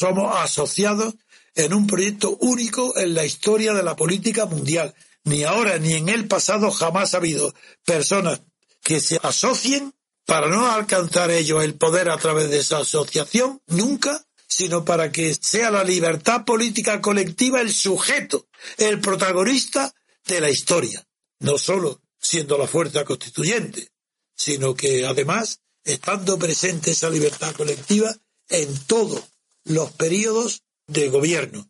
Somos asociados en un proyecto único en la historia de la política mundial. Ni ahora ni en el pasado jamás ha habido personas que se asocien para no alcanzar ellos el poder a través de esa asociación, nunca, sino para que sea la libertad política colectiva el sujeto, el protagonista de la historia, no solo siendo la fuerza constituyente, sino que además estando presente esa libertad colectiva en todos los periodos de gobierno.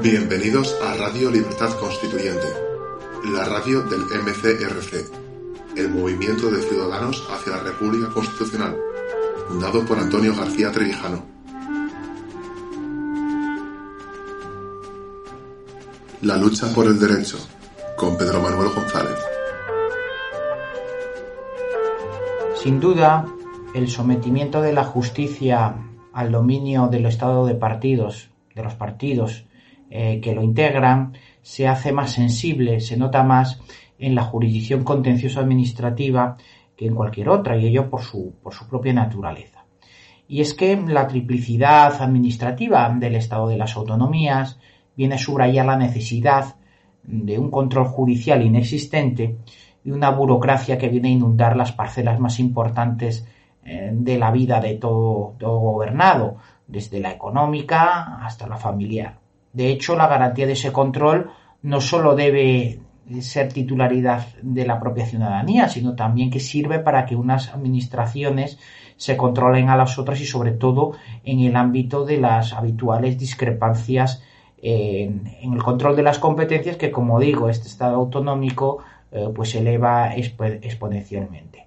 Bienvenidos a Radio Libertad Constituyente, la radio del MCRC, el Movimiento de Ciudadanos hacia la República Constitucional, fundado por Antonio García Trevijano. La lucha por el derecho, con Pedro Manuel González. Sin duda, el sometimiento de la justicia al dominio del estado de partidos, de los partidos eh, que lo integran, se hace más sensible, se nota más en la jurisdicción contencioso administrativa que en cualquier otra, y ello por su, por su propia naturaleza. Y es que la triplicidad administrativa del Estado de las Autonomías viene a subrayar la necesidad de un control judicial inexistente y una burocracia que viene a inundar las parcelas más importantes de la vida de todo, todo gobernado, desde la económica hasta la familiar. De hecho, la garantía de ese control no solo debe ser titularidad de la propia ciudadanía, sino también que sirve para que unas administraciones se controlen a las otras y sobre todo en el ámbito de las habituales discrepancias en, el control de las competencias que, como digo, este Estado autonómico eh, pues eleva exponencialmente.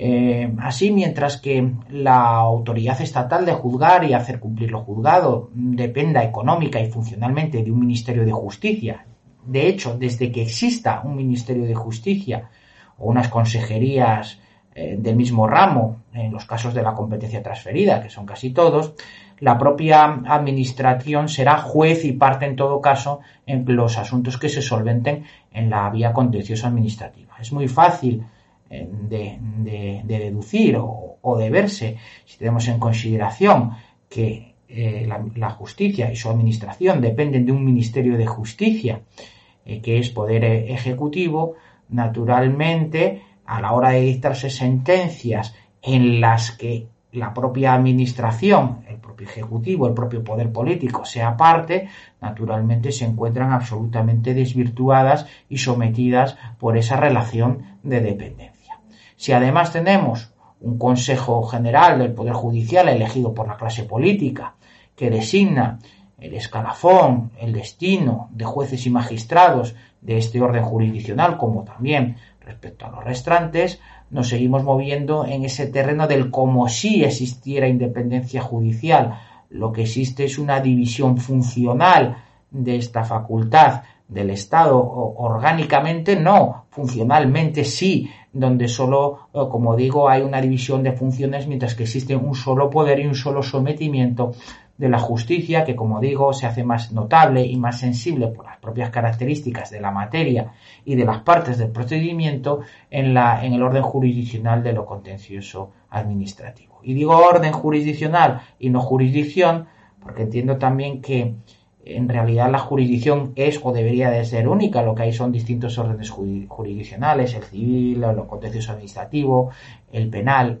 Eh, así, mientras que la autoridad estatal de juzgar y hacer cumplir lo juzgado dependa económica y funcionalmente de un Ministerio de Justicia, de hecho, desde que exista un Ministerio de Justicia o unas consejerías eh, del mismo ramo, en los casos de la competencia transferida, que son casi todos, la propia administración será juez y parte en todo caso en los asuntos que se solventen en la vía contenciosa administrativa. Es muy fácil eh, de, deducir o, de verse si tenemos en consideración que eh, la, justicia y su administración dependen de un ministerio de justicia eh, que es poder ejecutivo, naturalmente a la hora de dictarse sentencias en las que la propia administración, el propio ejecutivo, el propio poder político sea parte, naturalmente se encuentran absolutamente desvirtuadas y sometidas por esa relación de dependencia. Si además tenemos un Consejo General del Poder Judicial elegido por la clase política que designa el escalafón, el destino de jueces y magistrados de este orden jurisdiccional, como también respecto a los restantes, nos seguimos moviendo en ese terreno del como si existiera independencia judicial. Lo que existe es una división funcional de esta facultad del Estado, orgánicamente no, funcionalmente sí, donde solo, eh, como digo, hay una división de funciones mientras que existe un solo poder y un solo sometimiento de la justicia, que como digo, se hace más notable y más sensible por las propias características de la materia y de las partes del procedimiento en, la, en el orden jurisdiccional de lo contencioso administrativo. Y digo orden jurisdiccional y no jurisdicción, porque entiendo también que en realidad la jurisdicción es o debería de ser única, lo que hay son distintos órdenes jurisdiccionales, el civil, lo contencioso administrativo, el penal,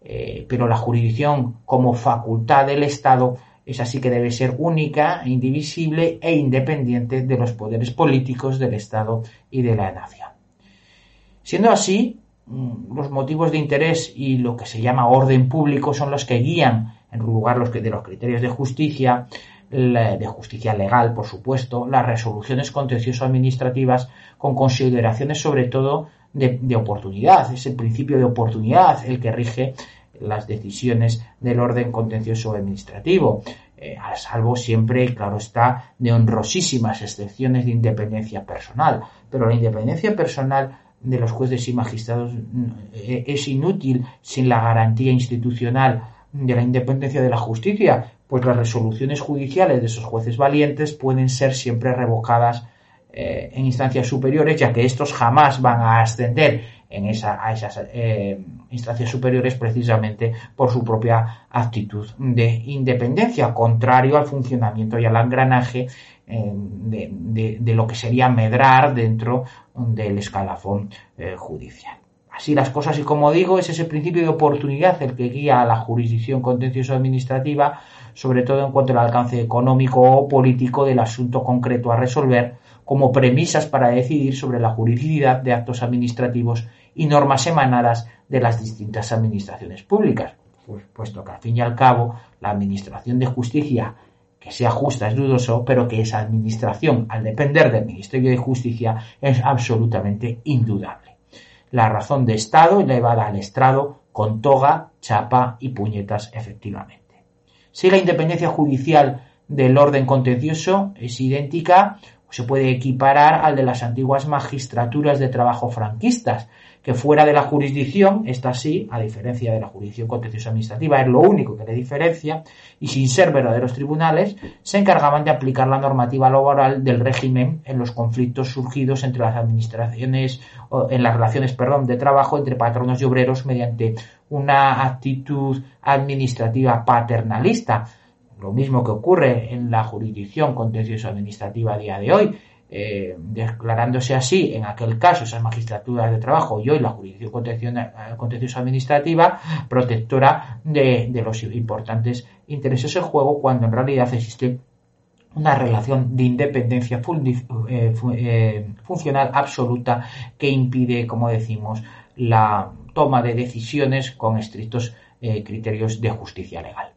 eh, pero la jurisdicción como facultad del Estado es así que debe ser única, indivisible e independiente de los poderes políticos del Estado y de la nación. Siendo así, mm, los motivos de interés y lo que se llama orden público son los que guían, en lugar de los criterios de justicia, de justicia legal, por supuesto, las resoluciones contencioso-administrativas con consideraciones sobre todo de, oportunidad. Es el principio de oportunidad el que rige las decisiones del orden contencioso administrativo, eh, a salvo siempre, claro está, de honrosísimas excepciones de independencia personal. Pero la independencia personal de los jueces y magistrados eh, es inútil sin la garantía institucional de la independencia de la justicia, pues las resoluciones judiciales de esos jueces valientes pueden ser siempre revocadas eh, en instancias superiores, ya que estos jamás van a ascender en esa, a esas eh, instancias superiores precisamente por su propia actitud de independencia, contrario al funcionamiento y al engranaje eh, de, lo que sería medrar dentro del escalafón judicial. Así las cosas, y como digo, es ese principio de oportunidad el que guía a la jurisdicción contencioso administrativa, sobre todo en cuanto al alcance económico o político del asunto concreto a resolver, como premisas para decidir sobre la juridicidad de actos administrativos y normas emanadas de las distintas administraciones públicas, pues, puesto que al fin y al cabo la administración de justicia que sea justa es dudoso, pero que esa administración, al depender del Ministerio de Justicia, es absolutamente indudable. La razón de Estado elevada al estrado con toga, chapa y puñetas efectivamente. Si la independencia judicial del orden contencioso es idéntica, se puede equiparar al de las antiguas magistraturas de trabajo franquistas, que fuera de la jurisdicción, esta sí, a diferencia de la jurisdicción contenciosa administrativa, es lo único que le diferencia, y sin ser verdaderos tribunales, se encargaban de aplicar la normativa laboral del régimen en los conflictos surgidos entre las administraciones, en las relaciones, perdón, de trabajo entre patronos y obreros mediante una actitud administrativa paternalista, lo mismo que ocurre en la jurisdicción contenciosa administrativa a día de hoy, eh, declarándose así en aquel caso esas magistraturas de trabajo y hoy la jurisdicción contenciosa administrativa protectora de, los importantes intereses en juego cuando en realidad existe una relación de independencia eh, eh, funcional absoluta que impide, como decimos, la toma de decisiones con estrictos criterios de justicia legal.